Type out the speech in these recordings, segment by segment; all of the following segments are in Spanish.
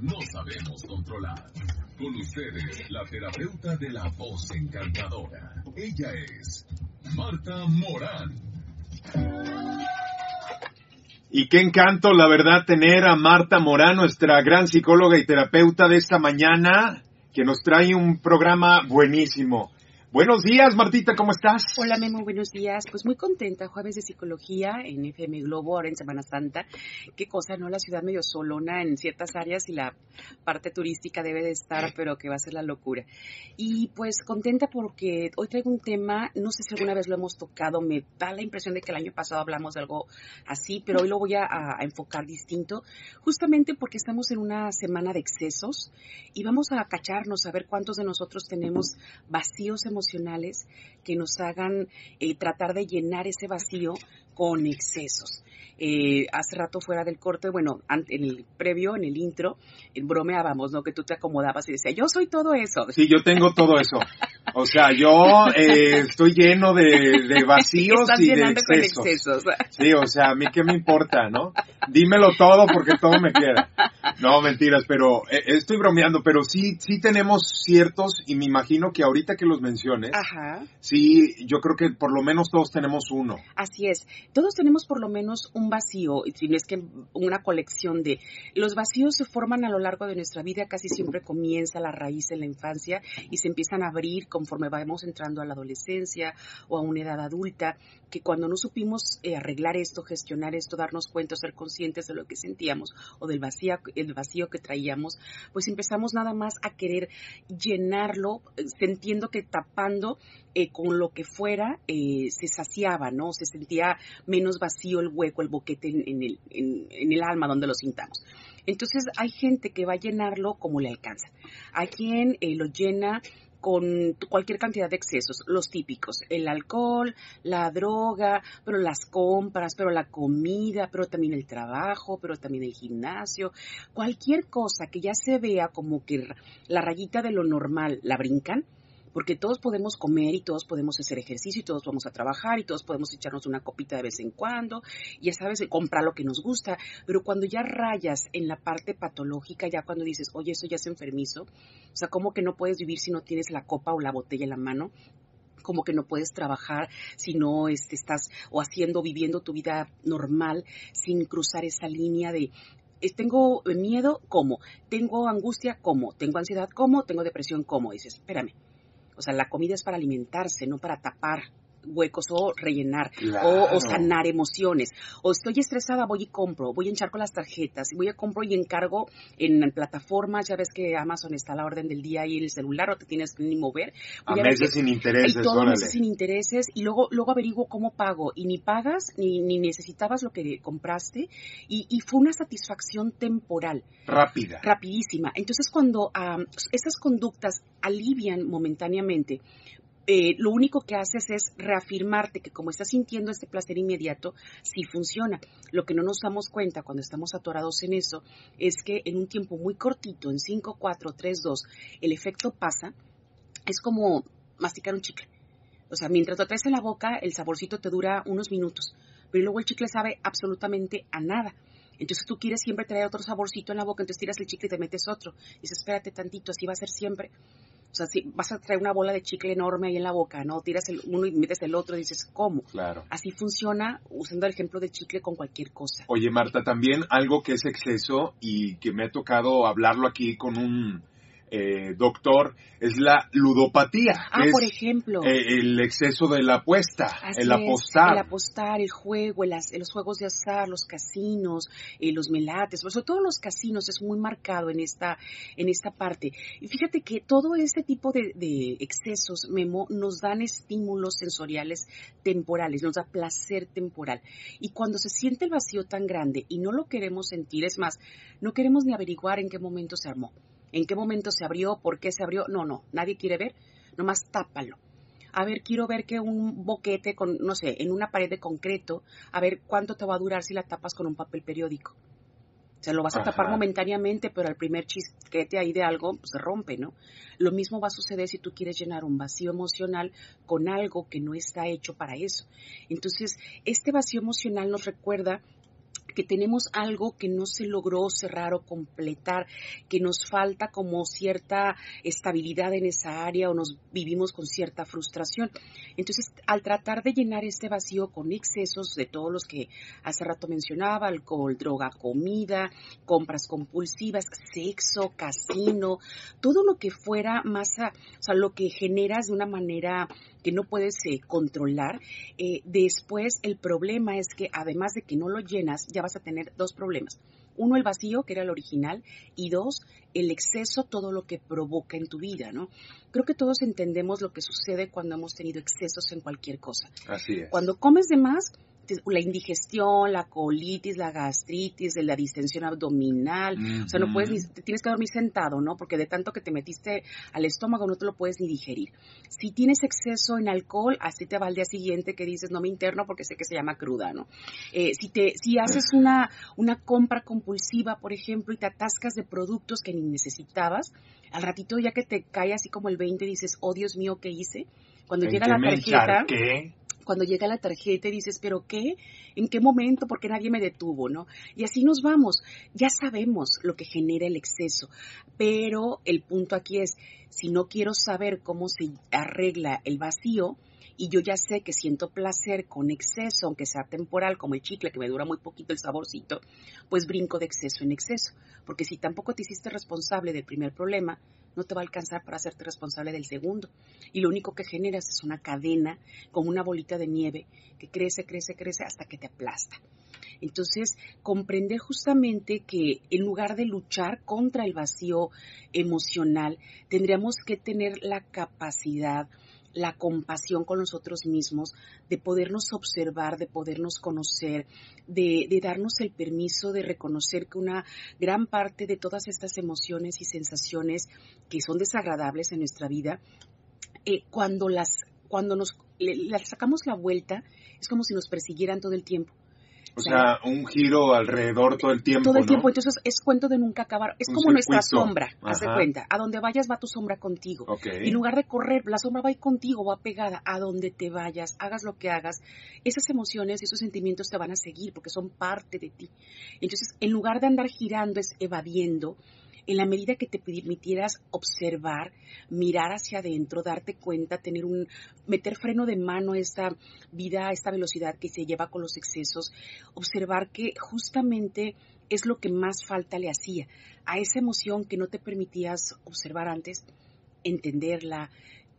no sabemos controlar. Con ustedes, la terapeuta de la voz encantadora. Ella es Marta Morán. Y qué encanto, la verdad, tener a Marta Morán, nuestra gran psicóloga y terapeuta de esta mañana, que nos trae un programa buenísimo. Buenos días, Martita, ¿cómo estás? Hola, Memo, buenos días. Pues muy contenta, jueves de psicología en FM Globo, ahora en Semana Santa. Qué cosa, ¿no? La ciudad medio solona en ciertas áreas y la parte turística debe de estar, pero que va a ser la locura. Y pues contenta porque hoy traigo un tema, no sé si alguna vez lo hemos tocado, me da la impresión de que el año pasado hablamos de algo así, pero hoy lo voy a, a enfocar distinto, justamente porque estamos en una semana de excesos y vamos a cacharnos a ver cuántos de nosotros tenemos vacíos emocionales emocionales que nos hagan eh, tratar de llenar ese vacío con excesos. Eh, hace rato fuera del corte, bueno, en el previo, en el intro, bromeábamos, ¿no? Que tú te acomodabas y decías, yo soy todo eso. Sí, yo tengo todo eso. O sea, yo eh, estoy lleno de, vacíos y de excesos. Sí, o sea, a mí qué me importa, ¿no? Dímelo todo porque todo me queda. No, mentiras, pero eh, estoy bromeando, pero sí, sí tenemos ciertos, y me imagino que ahorita que los menciones, Ajá. sí, yo creo que por lo menos todos tenemos uno. Así es, todos tenemos por lo menos un vacío, si no es que una colección de... Los vacíos se forman a lo largo de nuestra vida, casi siempre comienza la raíz en la infancia y se empiezan a abrir conforme vamos entrando a la adolescencia o a una edad adulta, que cuando no supimos eh, arreglar esto, gestionar esto, darnos cuenta, ser conscientes de lo que sentíamos o del vacío, el vacío que traíamos, pues empezamos nada más a querer llenarlo, eh, sintiendo que tapando eh, con lo que fuera se saciaba, ¿no? Se sentía menos vacío el hueco, el boquete en, el, en el alma donde lo sintamos. Entonces hay gente que va a llenarlo como le alcanza. Hay quien lo llena con cualquier cantidad de excesos, los típicos, el alcohol, la droga, pero las compras, pero la comida, pero también el trabajo, pero también el gimnasio, cualquier cosa que ya se vea como que la rayita de lo normal la brincan, porque todos podemos comer y todos podemos hacer ejercicio y todos vamos a trabajar y todos podemos echarnos una copita de vez en cuando, y ya sabes, comprar lo que nos gusta, pero cuando ya rayas en la parte patológica, ya cuando dices, oye, eso ya es enfermizo, o sea, ¿cómo que no puedes vivir si no tienes la copa o la botella en la mano? como que no puedes trabajar si no este, estás o haciendo, viviendo tu vida normal sin cruzar esa línea de tengo miedo, ¿cómo? Tengo angustia, ¿cómo? Tengo ansiedad, ¿cómo? Tengo depresión, ¿cómo? Dices, espérame, o sea, la comida es para alimentarse, no para tapar huecos o rellenar o, sanar emociones. O estoy estresada, voy y compro, voy a hinchar con las tarjetas, voy a compro y encargo en plataformas, ya ves que Amazon está a la orden del día y el celular o te tienes que ni mover. a meses sin intereses, y todo meses sin intereses y luego luego averiguo cómo pago y ni pagas ni, ni necesitabas lo que compraste y, y, fue una satisfacción temporal. Rápida. Rapidísima. Entonces cuando esas conductas alivian momentáneamente, eh, lo único que haces es reafirmarte que como estás sintiendo este placer inmediato, sí funciona. Lo que no nos damos cuenta cuando estamos atorados en eso es que en un tiempo muy cortito, en 5, 4, 3, 2, el efecto pasa. Es como masticar un chicle. O sea, mientras lo traes en la boca, el saborcito te dura unos minutos, pero luego el chicle sabe absolutamente a nada. Entonces tú quieres siempre traer otro saborcito en la boca, entonces tiras el chicle y te metes otro. dices, espérate tantito, así va a ser siempre. O sea, si vas a traer una bola de chicle enorme ahí en la boca, ¿no? Tiras el uno y metes el otro y dices, ¿cómo? Claro. Así funciona usando el ejemplo de chicle con cualquier cosa. Oye, Marta, también algo que es exceso y que me ha tocado hablarlo aquí con un eh, doctor, es la ludopatía. Ah, por ejemplo. Eh, el exceso de la apuesta, el apostar. el apostar, el juego, los juegos de azar, los casinos, eh, los melates, sobre todo los casinos es muy marcado en esta, en esta parte. Y fíjate que todo este tipo de, de excesos, Memo, nos dan estímulos sensoriales temporales, nos da placer temporal. Y cuando se siente el vacío tan grande y no lo queremos sentir, es más, no queremos ni averiguar en qué momento se armó en qué momento se abrió, por qué se abrió. No, no, nadie quiere ver, nomás tápalo. A ver, quiero ver que un boquete con, no sé, en una pared de concreto, a ver cuánto te va a durar si la tapas con un papel periódico. O sea, lo vas a tapar momentáneamente, pero al primer chisquete ahí de algo pues, se rompe, ¿no? Lo mismo va a suceder si tú quieres llenar un vacío emocional con algo que no está hecho para eso. Entonces, este vacío emocional nos recuerda que tenemos algo que no se logró cerrar o completar, que nos falta como cierta estabilidad en esa área o nos vivimos con cierta frustración. Entonces, al tratar de llenar este vacío con excesos de todos los que hace rato mencionaba, alcohol, droga, comida, compras compulsivas, sexo, casino, todo lo que fuera más, o sea, lo que generas de una manera que no puedes eh, controlar, eh, después el problema es que además de que no lo llenas, ya vas a tener dos problemas. Uno, el vacío, que era el original, y dos, el exceso, todo lo que provoca en tu vida, ¿no? Creo que todos entendemos lo que sucede cuando hemos tenido excesos en cualquier cosa. Así es. Cuando comes de más, la indigestión, la colitis, la gastritis, la distensión abdominal, o sea, no puedes ni, te tienes que dormir sentado, ¿no? Porque de tanto que te metiste al estómago no te lo puedes ni digerir. Si tienes exceso en alcohol, así te va al día siguiente que dices, no me interno porque sé que se llama cruda, ¿no? Eh, si te, si haces una, una compra compulsiva, por ejemplo, y te atascas de productos que ni necesitabas, al ratito ya que te cae así como el 20 dices, oh Dios mío, ¿qué hice? Cuando llega la tarjeta, cuando llega la tarjeta y dices, pero ¿qué? ¿En qué momento? Porque nadie me detuvo, ¿no? Y así nos vamos. Ya sabemos lo que genera el exceso, pero el punto aquí es, si no quiero saber cómo se arregla el vacío, y yo ya sé que siento placer con exceso, aunque sea temporal, como el chicle que me dura muy poquito el saborcito, pues brinco de exceso en exceso. Porque si tampoco te hiciste responsable del primer problema, no te va a alcanzar para hacerte responsable del segundo. Y lo único que generas es una cadena, como una bolita de nieve, que crece, crece, crece hasta que te aplasta. Entonces, comprender justamente que en lugar de luchar contra el vacío emocional, tendríamos que tener la capacidad la compasión con nosotros mismos, de podernos observar, de podernos conocer, de, darnos el permiso de reconocer que una gran parte de todas estas emociones y sensaciones que son desagradables en nuestra vida, eh, cuando las cuando nos las sacamos la vuelta, es como si nos persiguieran todo el tiempo. O sea, un giro alrededor todo el tiempo. Todo el tiempo, entonces es cuento de nunca acabar. Es como nuestra sombra, haz de cuenta. A donde vayas va tu sombra contigo. Y en lugar de correr, la sombra va a ir contigo, va pegada. A donde te vayas, hagas lo que hagas, esas emociones y esos sentimientos te van a seguir porque son parte de ti. Entonces, en lugar de andar girando, es evadiendo, en la medida que te permitieras observar, mirar hacia adentro, darte cuenta, tener un, meter freno de mano a esta vida, a esta velocidad que se lleva con los excesos, observar que justamente es lo que más falta le hacía. A esa emoción que no te permitías observar antes, entenderla,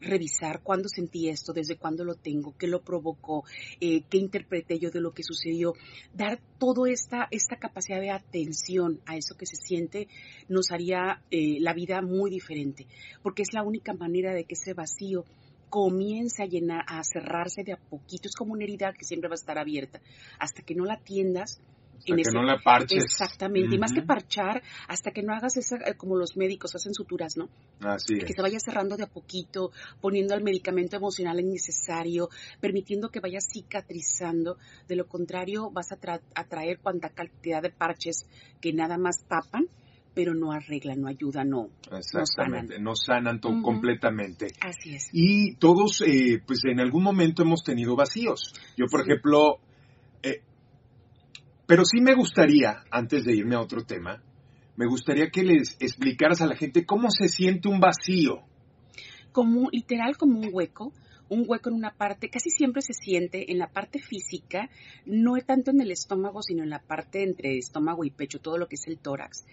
revisar cuándo sentí esto, desde cuándo lo tengo, qué lo provocó, eh, qué interpreté yo de lo que sucedió. Dar toda esta, esta capacidad de atención a eso que se siente nos haría eh, la vida muy diferente, porque es la única manera de que ese vacío comience a llenar, a cerrarse de a poquito. Es como una herida que siempre va a estar abierta. Hasta que no la atiendas, hasta que no la parches. Exactamente, y más que parchar, hasta que no hagas esa, eh, como los médicos hacen suturas, ¿no? Así es. Que se vaya cerrando de a poquito, poniendo el medicamento emocional innecesario, permitiendo que vaya cicatrizando. De lo contrario, vas a, traer cuanta cantidad de parches que nada más tapan pero no arreglan, no ayudan, no, Exactamente, no sanan, completamente. Así es. Y todos, eh, pues en algún momento hemos tenido vacíos. Yo, por ejemplo, eh, pero sí me gustaría, antes de irme a otro tema, me gustaría que les explicaras a la gente cómo se siente un vacío. Como literal como un hueco, un hueco en una parte, casi siempre se siente en la parte física, no tanto en el estómago, sino en la parte entre estómago y pecho, todo lo que es el tórax.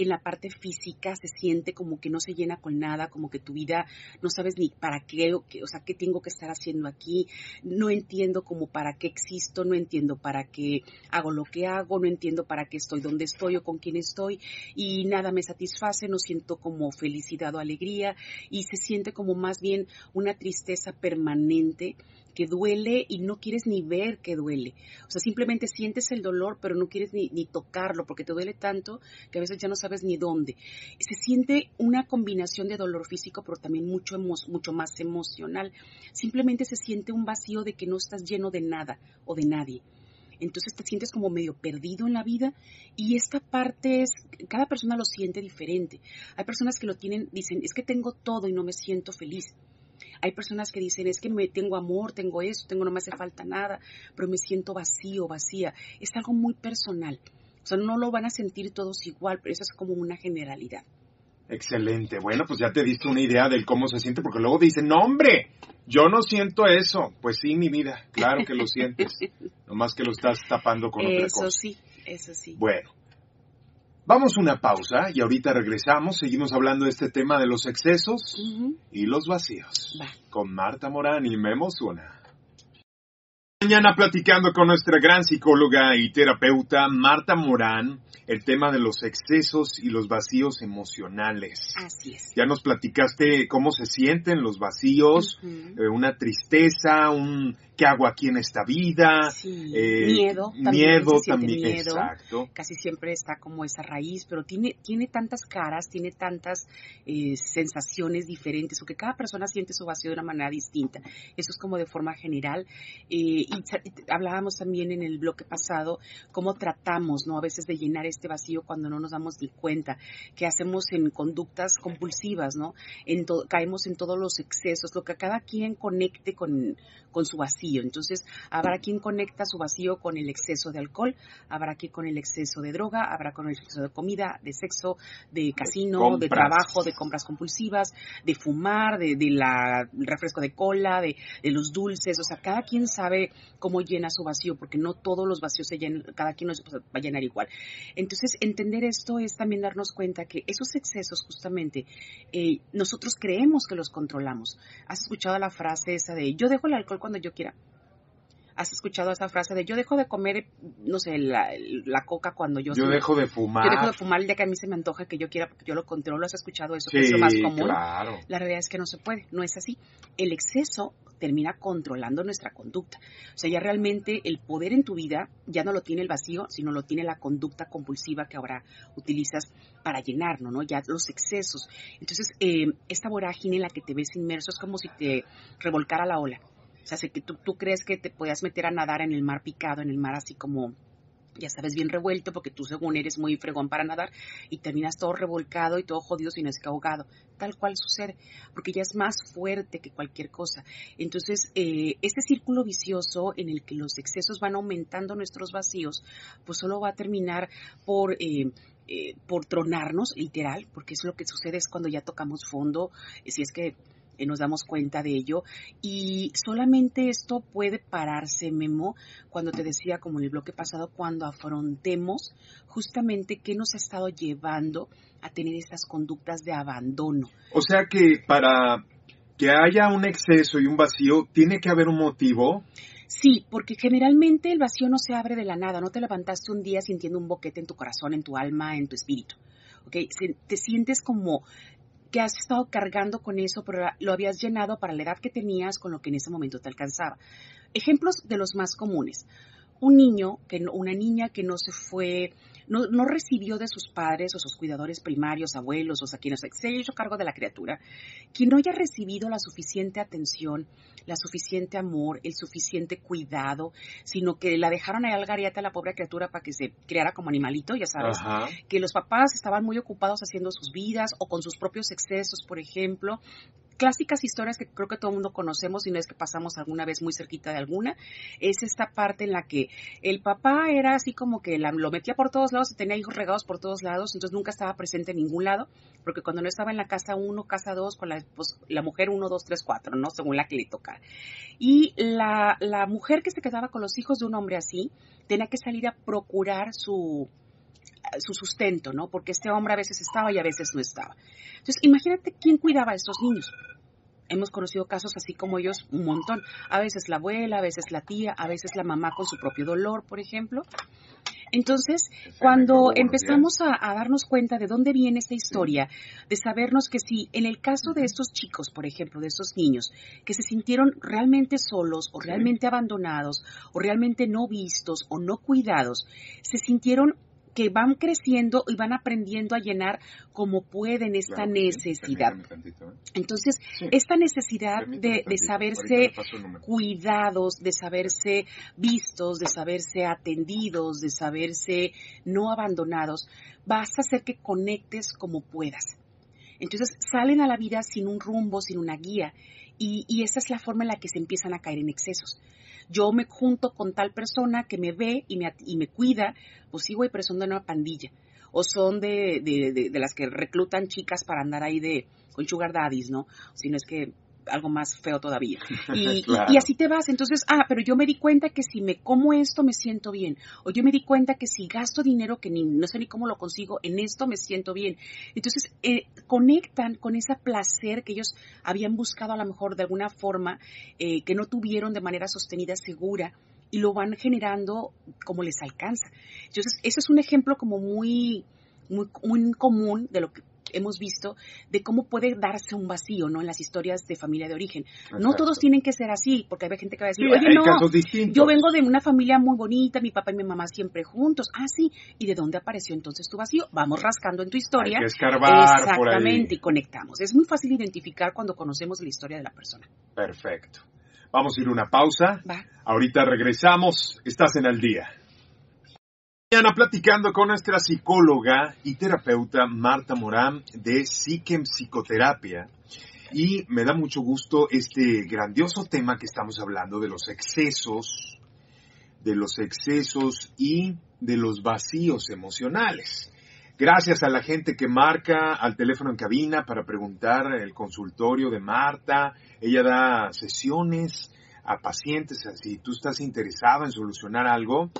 En la parte física se siente como que no se llena con nada, como que tu vida no sabes ni para qué, o, qué, o sea, qué tengo que estar haciendo aquí, no entiendo como para qué existo, no entiendo para qué hago lo que hago, no entiendo para qué estoy donde estoy o con quién estoy, y nada me satisface, no siento como felicidad o alegría, y se siente como más bien una tristeza permanente permanente que duele y no quieres ni ver que duele. O sea, simplemente sientes el dolor, pero no quieres ni, tocarlo porque te duele tanto que a veces ya no sabes ni dónde. Se siente una combinación de dolor físico, pero también mucho, mucho más emocional. Simplemente se siente un vacío de que no estás lleno de nada o de nadie. Entonces te sientes como medio perdido en la vida y esta parte es, cada persona lo siente diferente. Hay personas que lo tienen, dicen, es que tengo todo y no me siento feliz Hay personas que dicen, es que me tengo amor, tengo esto, tengo no me hace falta nada, pero me siento vacío, vacía. Es algo muy personal. O sea, no lo van a sentir todos igual, pero eso es como una generalidad. Excelente. Bueno, pues ya te diste una idea del cómo se siente, porque luego dicen, no hombre, yo no siento eso. Pues sí, mi vida, claro que lo sientes. Nomás que lo estás tapando con otra cosa. Eso sí, eso sí. Bueno, vamos a una pausa y ahorita regresamos. Seguimos hablando de este tema de los excesos y los vacíos. Con Marta Morán y me emociona. Mañana platicando con nuestra gran psicóloga y terapeuta Marta Morán el tema de los excesos y los vacíos emocionales. Así es. Ya nos platicaste cómo se sienten los vacíos, eh, una tristeza, un ¿qué hago aquí en esta vida? Eh, miedo, también miedo también, exacto. Casi siempre está como esa raíz, pero tiene, tiene tantas caras, tiene tantas eh, sensaciones diferentes, porque cada persona siente su vacío de una manera distinta. Eso es como de forma general. Y hablábamos también en el bloque pasado cómo tratamos, ¿no? A veces de llenar este vacío cuando no nos damos ni cuenta, que hacemos en conductas compulsivas, ¿no? En caemos en todos los excesos, lo que cada quien conecte con, con su vacío. Entonces, habrá quien conecta su vacío con el exceso de alcohol, habrá quien con el exceso de droga, habrá con el exceso de comida, de sexo, de casino, de trabajo, de compras compulsivas, de fumar, de, la refresco de cola, de, los dulces. O sea, cada quien sabe cómo llena su vacío, porque no todos los vacíos se llenan, cada quien los va a llenar igual. Entonces, entender esto es también darnos cuenta que esos excesos, justamente, eh, nosotros creemos que los controlamos. ¿Has escuchado la frase esa de yo dejo el alcohol cuando yo quiera. ¿Has escuchado esa frase de yo dejo de comer, no sé, la, coca cuando yo... Yo dejo de fumar. Yo dejo de fumar el día que a mí se me antoja que yo quiera porque yo lo controlo. ¿Has escuchado eso? es lo más común. Claro. La realidad es que no se puede, no es así. El exceso termina controlando nuestra conducta. O sea, ya realmente el poder en tu vida ya no lo tiene el vacío, sino lo tiene la conducta compulsiva que ahora utilizas para llenarlo, ¿no? Ya los excesos. Entonces, eh, esta vorágine en la que te ves inmerso es como si te revolcara la ola. O sea, que tú, tú crees que te podías meter a nadar en el mar picado, en el mar así como ya sabes, bien revuelto, porque tú según eres muy fregón para nadar y terminas todo revolcado y todo jodido sin es que ahogado. Tal cual sucede, porque ya es más fuerte que cualquier cosa. Entonces, eh, este círculo vicioso en el que los excesos van aumentando nuestros vacíos, pues solo va a terminar por... Eh, eh, por tronarnos, literal, porque es lo que sucede es cuando ya tocamos fondo, si es que eh, nos damos cuenta de ello. Y solamente esto puede pararse, Memo, cuando te decía, como en el bloque pasado, cuando afrontemos justamente qué nos ha estado llevando a tener estas conductas de abandono. O sea que para que haya un exceso y un vacío, tiene que haber un motivo. Sí, porque generalmente el vacío no se abre de la nada, no te levantaste un día sintiendo un boquete en tu corazón, en tu alma, en tu espíritu. Okay, te sientes como que has estado cargando con eso, pero lo habías llenado para la edad que tenías con lo que en ese momento te alcanzaba. Ejemplos de los más comunes. Un niño, que una niña que no se fue no, recibió de sus padres o sus cuidadores primarios, abuelos, o sea, quienes se haya hecho cargo de la criatura, quien no haya recibido la suficiente atención, la suficiente amor, el suficiente cuidado, sino que la dejaron ahí al gariate a la pobre criatura para que se criara como animalito, ya sabes, que los papás estaban muy ocupados haciendo sus vidas o con sus propios excesos, por ejemplo, clásicas historias que creo que todo el mundo conocemos, y no es que pasamos alguna vez muy cerquita de alguna, es esta parte en la que el papá era así como que lo metía por todos lados y tenía hijos regados por todos lados, entonces nunca estaba presente en ningún lado, porque cuando no estaba en la casa uno, casa dos, con la, pues, la mujer uno, dos, tres, cuatro, ¿no? Según la que le tocara. Y la, la mujer que se quedaba con los hijos de un hombre así, tenía que salir a procurar su, su sustento, ¿no? Porque este hombre a veces estaba y a veces no estaba. Entonces, imagínate quién cuidaba a estos niños. Hemos conocido casos así como ellos un montón. A veces la abuela, a veces la tía, a veces la mamá con su propio dolor, por ejemplo. Entonces, cuando empezamos a, darnos cuenta de dónde viene esta historia, de sabernos que si en el caso de estos chicos, por ejemplo, de estos niños, que se sintieron realmente solos o realmente abandonados o realmente no vistos o no cuidados, se sintieron que van creciendo y van aprendiendo a llenar como pueden esta necesidad. ¿eh? Entonces, esta necesidad de, saberse cuidados, de saberse vistos, de saberse atendidos, de saberse no abandonados, vas a hacer que conectes como puedas. Entonces, salen a la vida sin un rumbo, sin una guía Y, y esa es la forma en la que se empiezan a caer en excesos yo me junto con tal persona que me ve y me, y me cuida, pues sí, güey, pero son de una pandilla. O son de, de, de, las que reclutan chicas para andar ahí de con sugar daddies, ¿no? Si no es que algo más feo todavía. Y, y, así te vas. Entonces, ah, pero yo me di cuenta que si me como esto me siento bien. O yo me di cuenta que si gasto dinero que ni, no sé ni cómo lo consigo, en esto me siento bien. Entonces, eh, conectan con ese placer que ellos habían buscado a lo mejor de alguna forma, eh, que no tuvieron de manera sostenida, segura y lo van generando como les alcanza. Entonces, eso es un ejemplo como muy, muy, muy común de lo que hemos visto de cómo puede darse un vacío, ¿no? En las historias de familia de origen. No todos tienen que ser así, porque hay gente que va a decir, oye, no, yo vengo de una familia muy bonita, mi papá y mi mamá siempre juntos. Ah, sí. ¿Y de dónde apareció entonces tu vacío? Vamos rascando en tu historia. Hay que escarbar Exactamente, y conectamos. Es muy fácil identificar cuando conocemos la historia de la persona. Perfecto. Vamos a ir a una pausa. Ahorita regresamos. Estás en el día. Mañana platicando con nuestra psicóloga y terapeuta Marta Morán de Psiquem Psicoterapia. Y me da mucho gusto este grandioso tema que estamos hablando de los excesos, de los excesos y de los vacíos emocionales. Gracias a la gente que marca al teléfono en cabina para preguntar el consultorio de Marta. Ella da sesiones a pacientes. Si tú estás interesado en solucionar algo,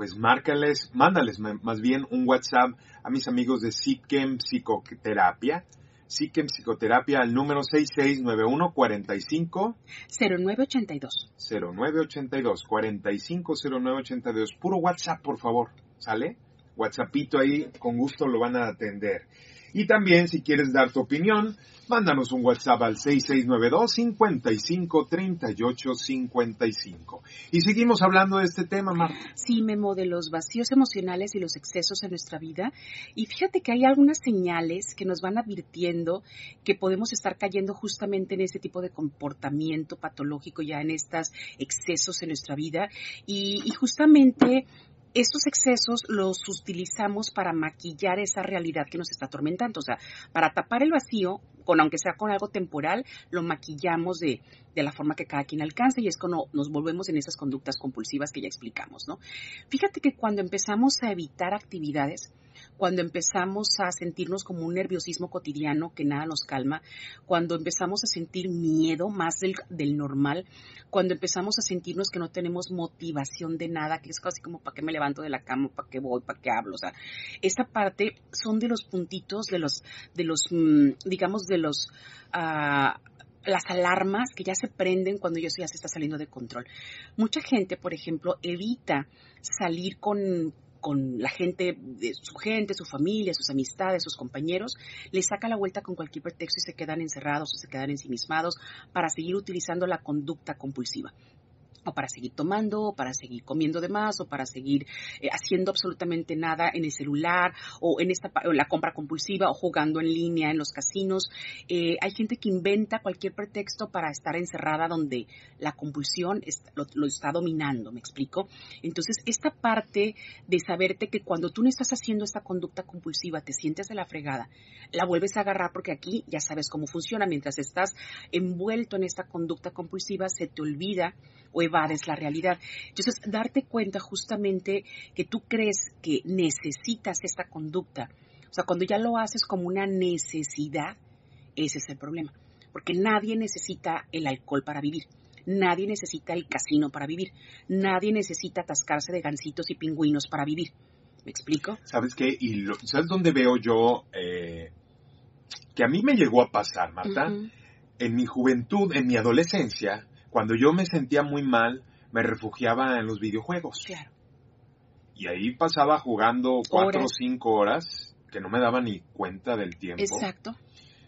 pues márcales, mándales más bien un WhatsApp a mis amigos de Psiquem Psicoterapia. Psiquem Psicoterapia al número 6691 45 0982. 0982 450982. Puro WhatsApp, por favor. ¿Sale? WhatsAppito ahí, con gusto lo van a atender. Y también, si quieres dar tu opinión, mándanos un WhatsApp al 6692 55 38 55. Y seguimos hablando de este tema, Marta. Sí, Memo, de los vacíos emocionales y los excesos en nuestra vida. Y fíjate que hay algunas señales que nos van advirtiendo que podemos estar cayendo justamente en ese tipo de comportamiento patológico, ya en estos excesos en nuestra vida. Y, y justamente estos excesos los utilizamos para maquillar esa realidad que nos está atormentando. O sea, para tapar el vacío, con aunque sea con algo temporal, lo maquillamos de, de la forma que cada quien alcanza y es cuando nos volvemos en esas conductas compulsivas que ya explicamos, ¿no? Fíjate que cuando empezamos a evitar actividades, cuando empezamos a sentirnos como un nerviosismo cotidiano que nada nos calma, cuando empezamos a sentir miedo más del, del normal, cuando empezamos a sentirnos que no tenemos motivación de nada, que es casi como para qué me levanto de la cama, para qué voy, para qué hablo, o sea, esa parte son de los puntitos, de los, de los, mm, digamos, de los, uh, las alarmas que ya se prenden cuando eso ya se está saliendo de control. Mucha gente, por ejemplo, evita salir con con la gente, su gente, su familia, sus amistades, sus compañeros, les saca la vuelta con cualquier pretexto y se quedan encerrados o se quedan ensimismados para seguir utilizando la conducta compulsiva o para seguir tomando, o para seguir comiendo de más, o para seguir eh, haciendo absolutamente nada en el celular, o en esta la compra compulsiva, o jugando en línea en los casinos. Eh, hay gente que inventa cualquier pretexto para estar encerrada donde la compulsión lo, está dominando, ¿me explico? Entonces, esta parte de saberte que cuando tú no estás haciendo esta conducta compulsiva, te sientes de la fregada, la vuelves a agarrar porque aquí ya sabes cómo funciona. Mientras estás envuelto en esta conducta compulsiva, se te olvida o evades la realidad. Entonces, darte cuenta justamente que tú crees que necesitas esta conducta, o sea, cuando ya lo haces como una necesidad, ese es el problema. Porque nadie necesita el alcohol para vivir. Nadie necesita el casino para vivir. Nadie necesita atascarse de gansitos y pingüinos para vivir. ¿Me explico? ¿Sabes qué? Y ¿Sabes dónde veo yo eh, que a mí me llegó a pasar, Marta? En mi juventud, en mi adolescencia, cuando yo me sentía muy mal, me refugiaba en los videojuegos. Claro. Y ahí pasaba jugando cuatro o cinco horas que no me daba ni cuenta del tiempo. Exacto.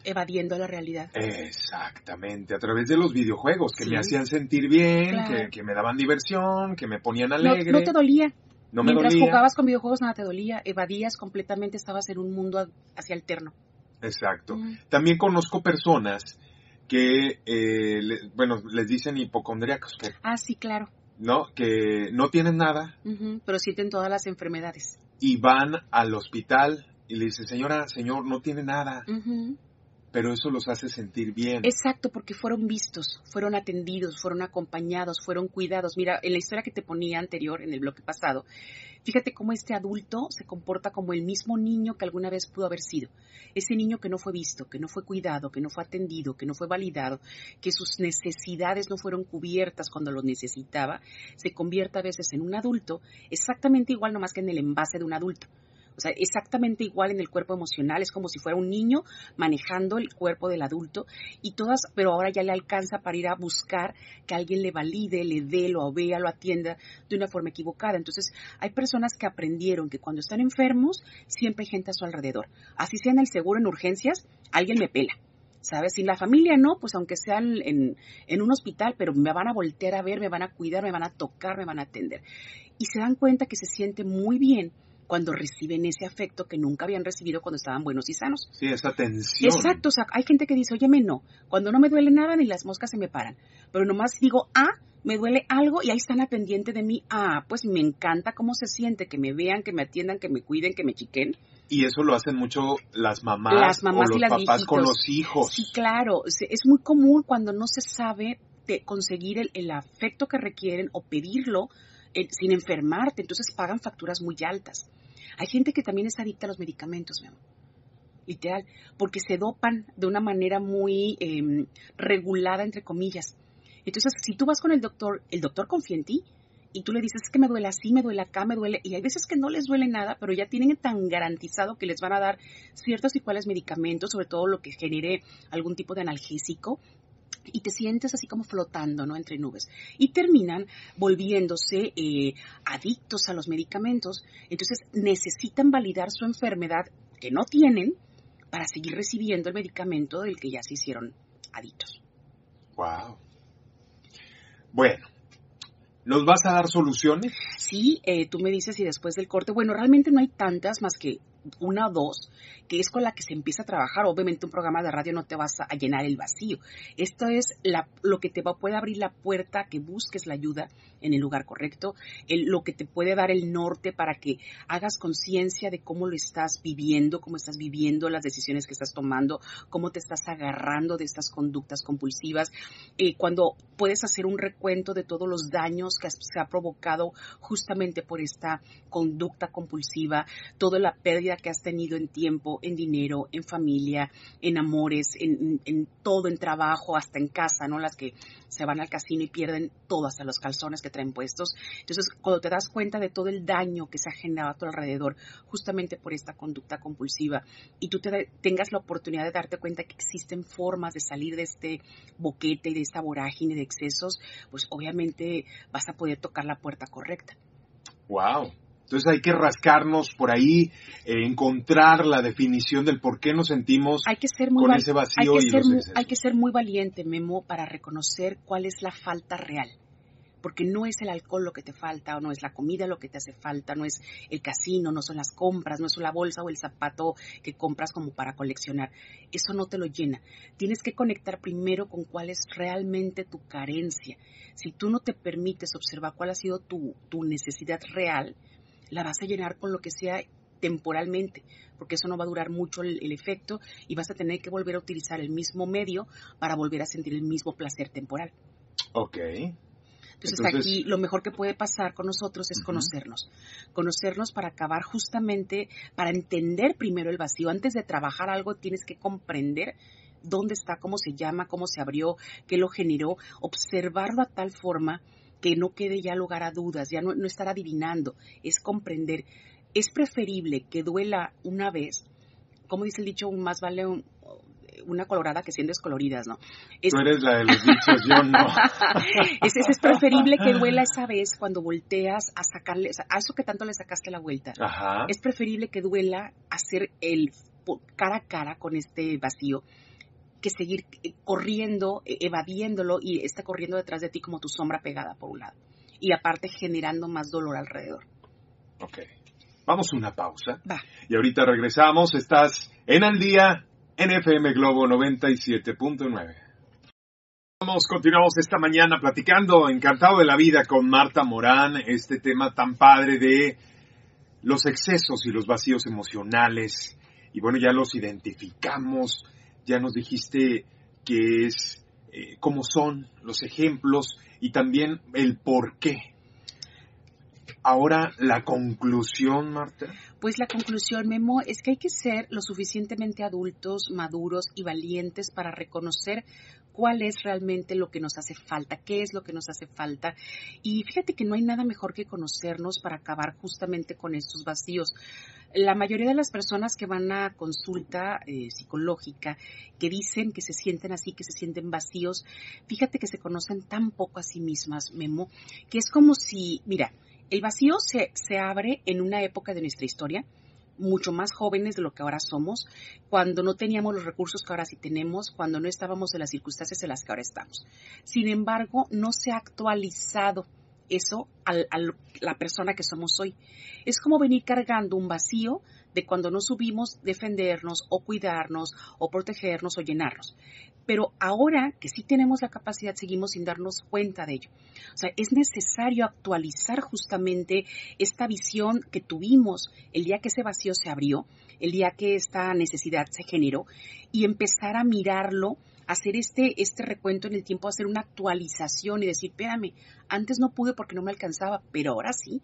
Evadiendo la realidad. Exactamente, a través de los videojuegos que me hacían sentir bien, que, me daban diversión, que me ponían alegre. No, te dolía. No me Mientras jugabas con videojuegos nada te dolía, evadías completamente, estabas en un mundo hacia alterno. Exacto. También conozco personas que, eh, bueno, les dicen hipocondríacos. Que, ah, sí, claro. ¿No? Que no tienen nada. pero sienten todas las enfermedades. Y van al hospital y le dicen, señora, señor, no tiene nada. pero eso los hace sentir bien. Exacto, porque fueron vistos, fueron atendidos, fueron acompañados, fueron cuidados. Mira, en la historia que te ponía anterior, en el bloque pasado, fíjate cómo este adulto se comporta como el mismo niño que alguna vez pudo haber sido. Ese niño que no fue visto, que no fue cuidado, que no fue atendido, que no fue validado, que sus necesidades no fueron cubiertas cuando lo necesitaba, se convierte a veces en un adulto exactamente igual, nomás que en el envase de un adulto o sea, exactamente igual en el cuerpo emocional, es como si fuera un niño manejando el cuerpo del adulto y todas, pero ahora ya le alcanza para ir a buscar que alguien le valide, le dé, lo vea, lo atienda de una forma equivocada. Entonces, hay personas que aprendieron que cuando están enfermos, siempre hay gente a su alrededor. Así sea en el seguro en urgencias, alguien me pela. ¿sabes? Si la familia no, pues aunque sea en, en, un hospital, pero me van a voltear a ver, me van a cuidar, me van a tocar, me van a atender. Y se dan cuenta que se siente muy bien cuando reciben ese afecto que nunca habían recibido cuando estaban buenos y sanos. Sí, esa tensión. Exacto, o sea, hay gente que dice, óyeme, no, cuando no me duele nada ni las moscas se me paran, pero nomás digo, ah, me duele algo y ahí están a pendiente de mí, ah, pues me encanta cómo se siente, que me vean, que me atiendan, que me cuiden, que me chiquen. Y eso lo hacen mucho las mamás, las mamás o los papás con los hijos. Sí, claro, es muy común cuando no se sabe de conseguir el, el afecto que requieren o pedirlo eh, sin enfermarte, entonces pagan facturas muy altas. Hay gente que también es adicta a los medicamentos, mi amor. Literal, porque se dopan de una manera muy em, regulada, entre comillas. Entonces, si tú vas con el doctor, el doctor confía en ti y tú le dices que me duele así, me duele acá, me duele, y hay veces que no les duele nada, pero ya tienen tan garantizado que les van a dar ciertos y cuáles medicamentos, sobre todo lo que genere algún tipo de analgésico, y te sientes así como flotando, ¿no? Entre nubes. Y terminan volviéndose eh, adictos a los medicamentos. Entonces necesitan validar su enfermedad que no tienen para seguir recibiendo el medicamento del que ya se hicieron adictos. Wow. Bueno, ¿nos vas a dar soluciones? Sí, eh, tú me dices y después del corte, bueno, realmente no hay tantas más que una o dos, que es con la que se empieza a trabajar. Obviamente un programa de radio no te vas a llenar el vacío. Esto es lo que te puede abrir la puerta que busques la ayuda en el lugar correcto, lo que te puede dar el norte para que hagas conciencia de cómo lo estás viviendo, cómo estás viviendo las decisiones que estás tomando, cómo te estás agarrando de estas conductas compulsivas. Eh, cuando puedes hacer un recuento de todos los daños que se ha provocado justamente por esta conducta compulsiva, toda la pérdida que has tenido en tiempo, en dinero, en familia, en amores, en, todo, en trabajo, hasta en casa, ¿no? Las que se van al casino y pierden todo, hasta los calzones que traen puestos. Entonces, cuando te das cuenta de todo el daño que se ha generado a tu alrededor, justamente por esta conducta compulsiva, y tú te, tengas la oportunidad de darte cuenta que existen formas de salir de este boquete y de esta vorágine de excesos, pues obviamente vas a poder tocar la puerta correcta. Wow. Entonces hay que rascarnos por ahí, eh, encontrar la definición del por qué nos sentimos hay que ser muy con ese vacío hay que, ser muy, hay que ser muy valiente, Memo, para reconocer cuál es la falta real. Porque no es el alcohol lo que te falta, o no es la comida lo que te hace falta, no es el casino, no son las compras, no es la bolsa o el zapato que compras como para coleccionar. Eso no te lo llena. Tienes que conectar primero con cuál es realmente tu carencia. Si tú no te permites observar cuál ha sido tu, tu necesidad real, la vas a llenar con lo que sea temporalmente, porque eso no va a durar mucho el, efecto y vas a tener que volver a utilizar el mismo medio para volver a sentir el mismo placer temporal. Ok. Entonces, aquí lo mejor que puede pasar con nosotros es conocernos. Conocernos para acabar justamente, para entender primero el vacío. Antes de trabajar algo tienes que comprender dónde está, cómo se llama, cómo se abrió, qué lo generó, observarlo a tal forma que no quede ya lugar a dudas, ya no, estar adivinando, es comprender. Es preferible que duela una vez, como dice el dicho, más vale una colorada que cien descoloridas, ¿no? Es, Tú eres la de los dichos, yo no. es, es, preferible que duela esa vez cuando volteas a sacarle, a eso que tanto le sacaste la vuelta. Es preferible que duela hacer el cara a cara con este vacío que seguir eh, corriendo, eh, evadiéndolo y está corriendo detrás de ti como tu sombra pegada por un lado. Y aparte generando más dolor alrededor. Ok. Vamos a una pausa. Va. Y ahorita regresamos. Estás en al día en FM Globo 97.9. Vamos, continuamos esta mañana platicando, encantado de la vida con Marta Morán, este tema tan padre de los excesos y los vacíos emocionales. Y bueno, ya los identificamos, ya nos dijiste que es eh, cómo son los ejemplos y también el por qué. Ahora, la conclusión, Marta. Pues la conclusión, Memo, es que hay que ser lo suficientemente adultos, maduros y valientes para reconocer cuál es realmente lo que nos hace falta, qué es lo que nos hace falta. Y fíjate que no hay nada mejor que conocernos para acabar justamente con estos vacíos. La mayoría de las personas que van a consulta eh, psicológica, que dicen que se sienten así, que se sienten vacíos, fíjate que se conocen tan poco a sí mismas, Memo, que es como si, mira, el vacío se, se abre en una época de nuestra historia, mucho más jóvenes de lo que ahora somos, cuando no teníamos los recursos que ahora sí tenemos, cuando no estábamos en las circunstancias en las que ahora estamos. Sin embargo, no se ha actualizado eso a, la persona que somos hoy. Es como venir cargando un vacío de cuando no subimos defendernos o cuidarnos o protegernos o llenarnos. Pero ahora que sí tenemos la capacidad, seguimos sin darnos cuenta de ello. O sea, es necesario actualizar justamente esta visión que tuvimos el día que ese vacío se abrió, el día que esta necesidad se generó, y empezar a mirarlo hacer este, este recuento en el tiempo, hacer una actualización y decir, espérame, antes no pude porque no me alcanzaba, pero ahora sí.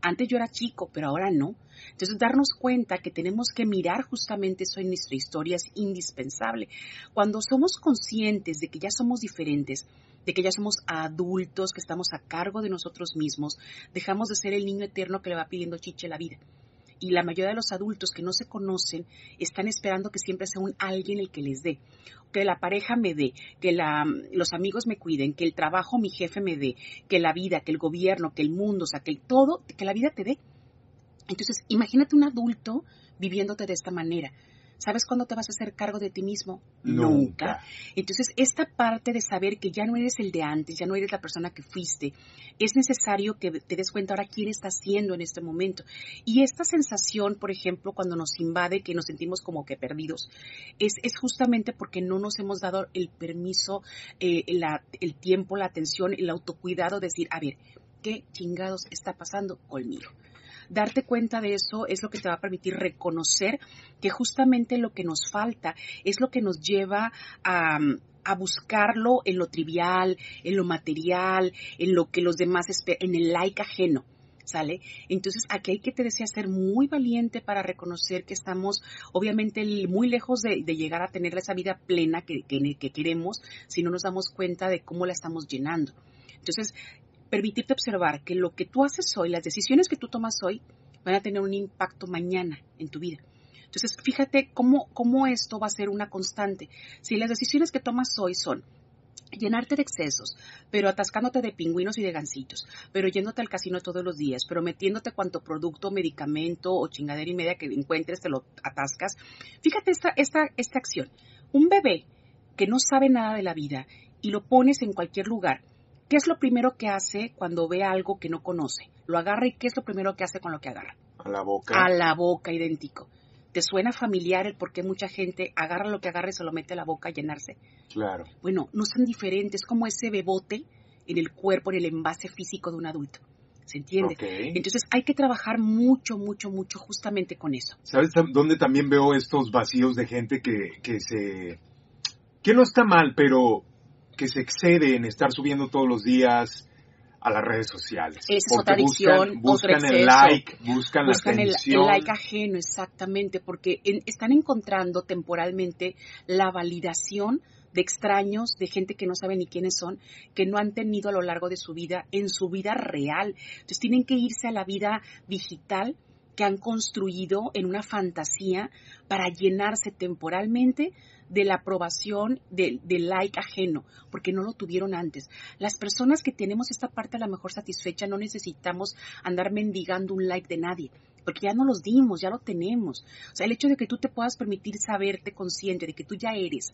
Antes yo era chico, pero ahora no. Entonces, darnos cuenta que tenemos que mirar justamente eso en nuestra historia es indispensable. Cuando somos conscientes de que ya somos diferentes, de que ya somos adultos, que estamos a cargo de nosotros mismos, dejamos de ser el niño eterno que le va pidiendo chiche la vida y la mayoría de los adultos que no se conocen están esperando que siempre sea un alguien el que les dé, que la pareja me dé, que la, los amigos me cuiden, que el trabajo mi jefe me dé, que la vida, que el gobierno, que el mundo, o sea, que todo, que la vida te dé. Entonces, imagínate un adulto viviéndote de esta manera. ¿Sabes cuándo te vas a hacer cargo de ti mismo? Nunca. Entonces, esta parte de saber que ya no eres el de antes, ya no eres la persona que fuiste, es necesario que te des cuenta ahora quién estás siendo en este momento. Y esta sensación, por ejemplo, cuando nos invade, que nos sentimos como que perdidos, es, es justamente porque no nos hemos dado el permiso, eh, el tiempo, la atención, el autocuidado de decir, a ver, ¿qué chingados está pasando conmigo? Darte cuenta de eso es lo que te va a permitir reconocer que justamente lo que nos falta es lo que nos lleva a a buscarlo en lo trivial, en lo material, en lo que los demás esperan, en el like ajeno. ¿Sale? Entonces aquí hay que te decía ser muy valiente para reconocer que estamos obviamente muy lejos de, llegar a tener esa vida plena que, que, queremos si no nos damos cuenta de cómo la estamos llenando. Entonces, permitirte observar que lo que tú haces hoy, las decisiones que tú tomas hoy, van a tener un impacto mañana en tu vida. Entonces, fíjate cómo, cómo esto va a ser una constante. Si las decisiones que tomas hoy son llenarte de excesos, pero atascándote de pingüinos y de gansitos, pero yéndote al casino todos los días, pero metiéndote cuanto producto, medicamento o chingadera y media que encuentres, te lo atascas. Fíjate esta, esta, esta acción. Un bebé que no sabe nada de la vida y lo pones en cualquier lugar, ¿Qué es lo primero que hace cuando ve algo que no conoce? Lo agarra y ¿qué es lo primero que hace con lo que agarra? A la boca. A la boca, idéntico. ¿Te suena familiar el por qué mucha gente agarra lo que agarra y se lo mete a la boca a llenarse? Claro. Bueno, no son diferentes, como ese bebote en el cuerpo, en el envase físico de un adulto. ¿Se entiende? Entonces hay que trabajar mucho, mucho, mucho justamente con eso. ¿Sabes dónde también veo estos vacíos de gente que, que se... que no está mal, pero que se excede en estar subiendo todos los días a las redes sociales. Esa es otra adicción, buscan, el like, buscan, buscan la el, el, like ajeno, exactamente, porque están encontrando temporalmente la validación de extraños, de gente que no sabe ni quiénes son, que no han tenido a lo largo de su vida, en su vida real. Entonces tienen que irse a la vida digital que han construido en una fantasía para llenarse temporalmente de la aprobación del like ajeno, porque no lo tuvieron antes. Las personas que tenemos esta parte a lo mejor satisfecha no necesitamos andar mendigando un like de nadie, porque ya no los dimos, ya lo tenemos. O sea, el hecho de que tú te puedas permitir saberte consciente de que tú ya eres,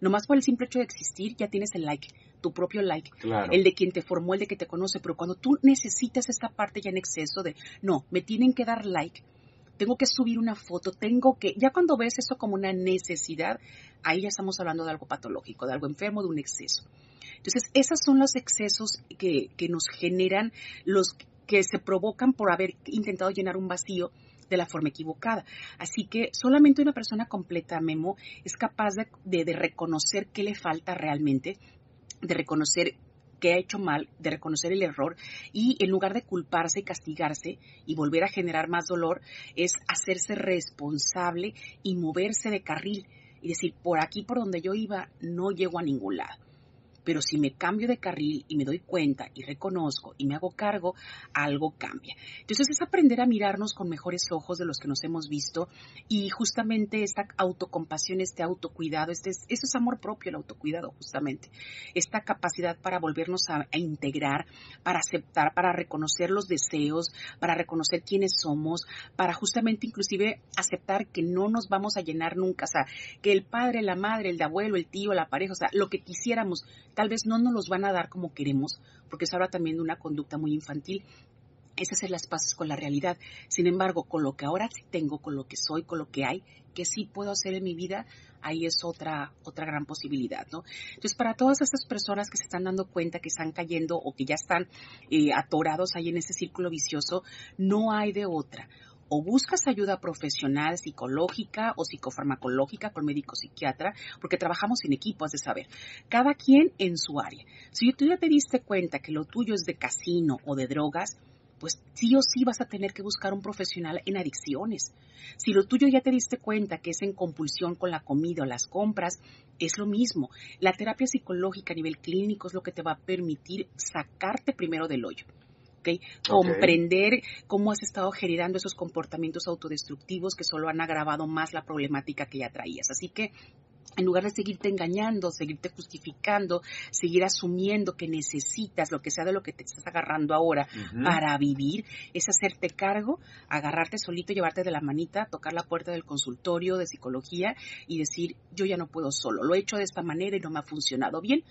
nomás por el simple hecho de existir, ya tienes el like, tu propio like, el de quien te formó, el de que te conoce, pero cuando tú necesitas esta parte ya en exceso de, no, me tienen que dar like, tengo que subir una foto, tengo que, ya cuando ves eso como una necesidad, ahí ya estamos hablando de algo patológico, de algo enfermo, de un exceso. Entonces, esos son los excesos que, que nos generan, los que se provocan por haber intentado llenar un vacío de la forma equivocada. Así que solamente una persona completa, Memo, es capaz de, de reconocer qué le falta realmente, de reconocer que ha hecho mal, de reconocer el error y en lugar de culparse y castigarse y volver a generar más dolor, es hacerse responsable y moverse de carril y decir, por aquí por donde yo iba no llego a ningún lado pero si me cambio de carril y me doy cuenta y reconozco y me hago cargo, algo cambia. Entonces es aprender a mirarnos con mejores ojos de los que nos hemos visto y justamente esta autocompasión, este autocuidado, este es, eso es amor propio, el autocuidado justamente, esta capacidad para volvernos a, a integrar, para aceptar, para reconocer los deseos, para reconocer quiénes somos, para justamente inclusive aceptar que no nos vamos a llenar nunca, o sea, que el padre, la madre, el abuelo, el tío, la pareja, o sea, lo que quisiéramos tal vez no nos los van a dar como queremos, porque se habla también de una conducta muy infantil. Es hacer las paces con la realidad. Sin embargo, con lo que ahora sí tengo, con lo que soy, con lo que hay, que sí puedo hacer en mi vida, ahí es otra, otra gran posibilidad, ¿no? Entonces, para todas estas personas que se están dando cuenta que están cayendo o que ya están eh, atorados ahí en ese círculo vicioso, no hay de otra o buscas ayuda profesional, psicológica o psicofarmacológica con médico psiquiatra, porque trabajamos en equipo, has de saber. Cada quien en su área. Si tú ya te diste cuenta que lo tuyo es de casino o de drogas, pues sí o sí vas a tener que buscar un profesional en adicciones. Si lo tuyo ya te diste cuenta que es en compulsión con la comida o las compras, es lo mismo. La terapia psicológica a nivel clínico es lo que te va a permitir sacarte primero del hoyo. Comprender cómo has estado generando esos comportamientos autodestructivos que solo han agravado más la problemática que ya traías. Así que en lugar de seguirte engañando, seguirte justificando, seguir asumiendo que necesitas lo que sea de lo que te estás agarrando ahora para vivir, es hacerte cargo, agarrarte solito, llevarte de la manita, tocar la puerta del consultorio de psicología y decir, yo ya no puedo solo, lo he hecho de esta manera y no me ha funcionado bien,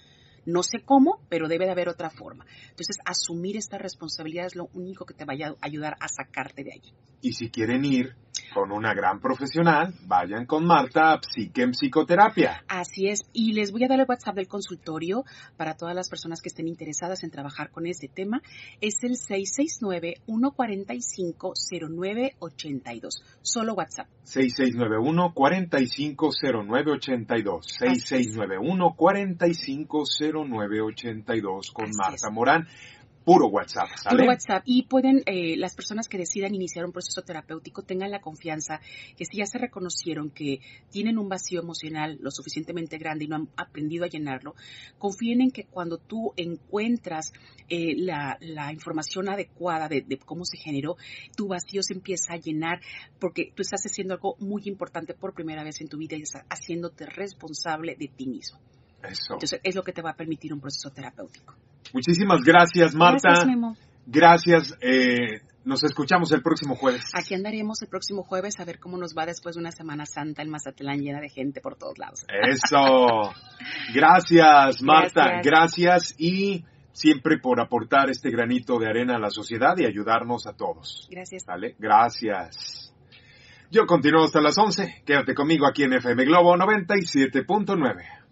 no sé cómo, pero debe de haber otra forma. Entonces, asumir esta responsabilidad es lo único que te va a ayudar a sacarte de allí. Y si quieren ir con una gran profesional, vayan con Marta a Psique en Psicoterapia. Así es. Y les voy a dar el WhatsApp del consultorio para todas las personas que estén interesadas en trabajar con este tema. Es el 669-145-0982. Solo WhatsApp. 6691-450982. 6691-450982 con Marta Morán puro WhatsApp. Puro WhatsApp. Y pueden, eh, las personas que decidan iniciar un proceso terapéutico tengan la confianza que si ya se reconocieron que tienen un vacío emocional lo suficientemente grande y no han aprendido a llenarlo, confíen en que cuando tú encuentras eh, la, información adecuada de, de cómo se generó, tu vacío se empieza a llenar porque tú estás haciendo algo muy importante por primera vez en tu vida y estás haciéndote responsable de ti mismo. Eso. Entonces es lo que te va a permitir un proceso terapéutico. Muchísimas gracias, Marta. Gracias, Memo. Gracias. Eh, nos escuchamos el próximo jueves. Aquí andaremos el próximo jueves a ver cómo nos va después de una Semana Santa en Mazatlán llena de gente por todos lados. Eso. Gracias, Marta. Gracias. y siempre por aportar este granito de arena a la sociedad y ayudarnos a todos. Gracias. ¿Vale? Gracias. Yo continúo hasta las 11. Quédate conmigo aquí en FM Globo 97.9.